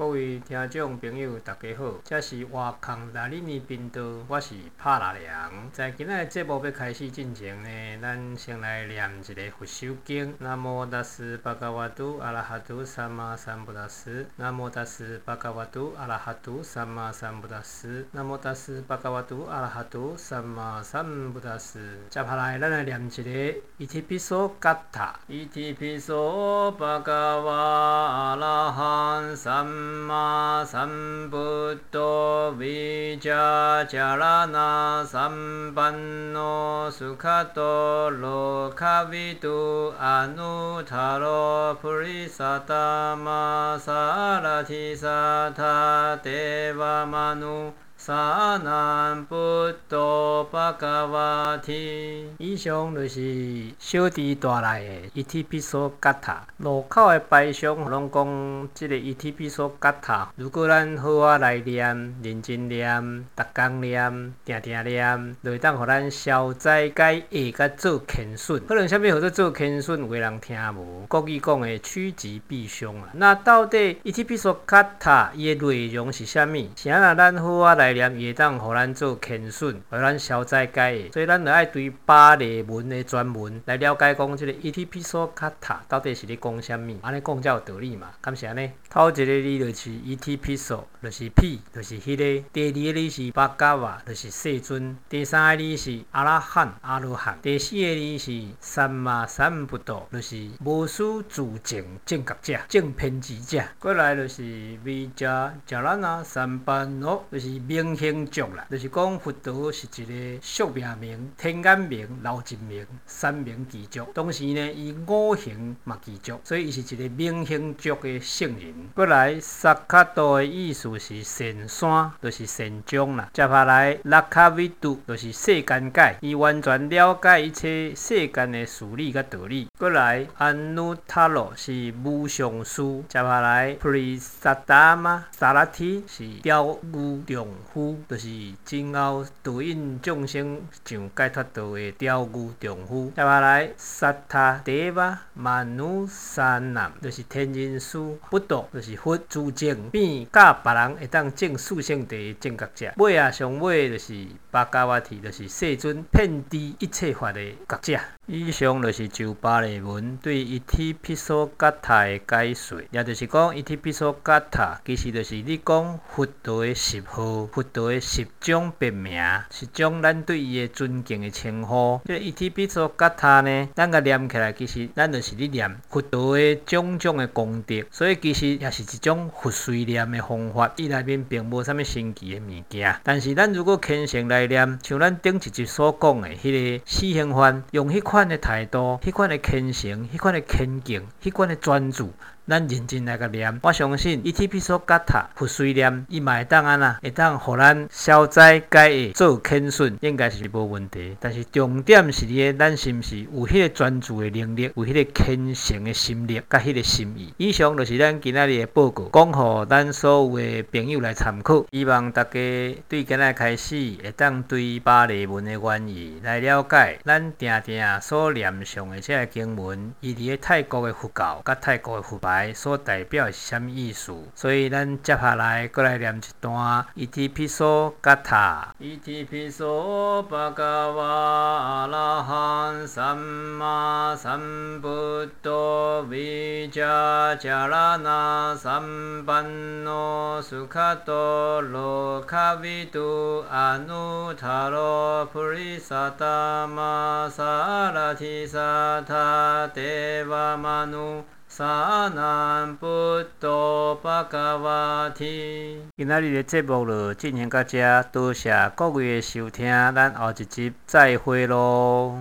各位听众朋友，大家好！这是沃康达里尼频道，我是帕拉良。在今仔的节目要开始进行呢，咱先来念一个佛修经：南无达斯巴嘎瓦杜阿拉哈杜萨玛三布达斯，南无达斯巴嘎瓦杜阿拉哈杜萨玛三布达斯，南无达斯巴嘎瓦杜阿拉哈杜萨玛三布达斯。接下来，咱来念一个伊提皮索卡塔，伊提皮索巴嘎瓦阿拉哈三。 삼마 삼부또 위자자라나 삼반노 수카토 로카비두 아누타로 프리사타마 사라티사타 데와마누 三那不多巴嘎瓦提，以上就是小弟带来的《伊提比索嘎塔》。路口的牌上拢讲即个《伊提比索嘎塔》。如果咱好啊来念，认真念，逐工念，定定念，就会当互咱消灾解厄，甲做谦顺。可能啥物好做做谦顺，有人听无？国语讲的趋吉避凶啊。那到底《伊提比索嘎塔》伊的内容是啥物？啥啦，咱好啊来。也会当互咱做遣讯，互咱消灾解厄，所以咱要对巴利文的全文来了解，讲即个 ETP 索卡塔到底是咧讲啥物？安尼讲才有道理嘛。干啥呢？头一个字就是 ETP 索，就是 P，就是迄个；第二个字是巴加瓦，就是世尊；第三个字是阿拉汉、阿罗汉；第四个字是三玛三不道，就是无始自证正觉者、正偏知者。过来就是 a 加 a 拉纳三班罗，就是明星族啦，就是讲佛陀是一个宿命名、天眼名、老尽名、三明基族。同时呢，伊五行嘛俱族，所以伊是一个明星族的圣人。过来，萨卡多的意思是神山，就是神将啦。接下来，拉卡维杜就是世间界，伊完全了解一切世间的事理甲道理。过来，安努塔罗是无上师。接下来，普利萨达玛萨拉提是调御众。夫，就是今后度引众生上解脱道的调御丈夫；接下来，萨他提巴曼努三男，就是天人师；不懂就是佛诸证，遍教、别人会当证四圣谛正觉者；尾啊，上尾就是巴嘎瓦提，就是世尊遍知一切法的觉者。以上就是酒巴内文对“伊提比索嘎塔”的解说，也就是讲“伊提比索嘎塔”其实就是你讲佛陀的十号、佛陀的十种别名、是种咱对伊的尊敬的称呼。这“伊提比索嘎塔”呢，咱个念起来其实咱就是咧念佛陀的种种的功德，所以其实也是一种佛随念的方法。伊内面并无啥物神奇的物件，但是咱如果虔诚来念，像咱顶一集所讲的迄个四兴幡，用迄款。迄款的态度，迄款的虔诚，迄款的虔敬，迄款的专注。咱认真来个念，我相信《伊 t 比索嘎塔佛虽念》，伊嘛会当安啊，会当互咱消灾解厄、做轻顺，应该是无问题。但是重点是，你咱是毋是有迄个专注诶能力，有迄个虔诚诶心力，甲迄个心意。以上就是咱今仔日诶报告，讲互咱所有诶朋友来参考。希望大家对今仔开始会当对巴利文诶愿意来了解，咱定定所念诵诶即个经文，伊伫个泰国诶佛教，甲泰国诶佛来所代表是啥物意思。所以咱接下来过来念一段伊提皮索嘎塔。伊提皮索巴嘎瓦阿拉汉三玛三布多维迦迦拉那三班のスカトロカビトアヌタロプリサタマサラティサタテワマ不今仔日的节目就进行到这，多谢各位的收听，咱后一集再会喽。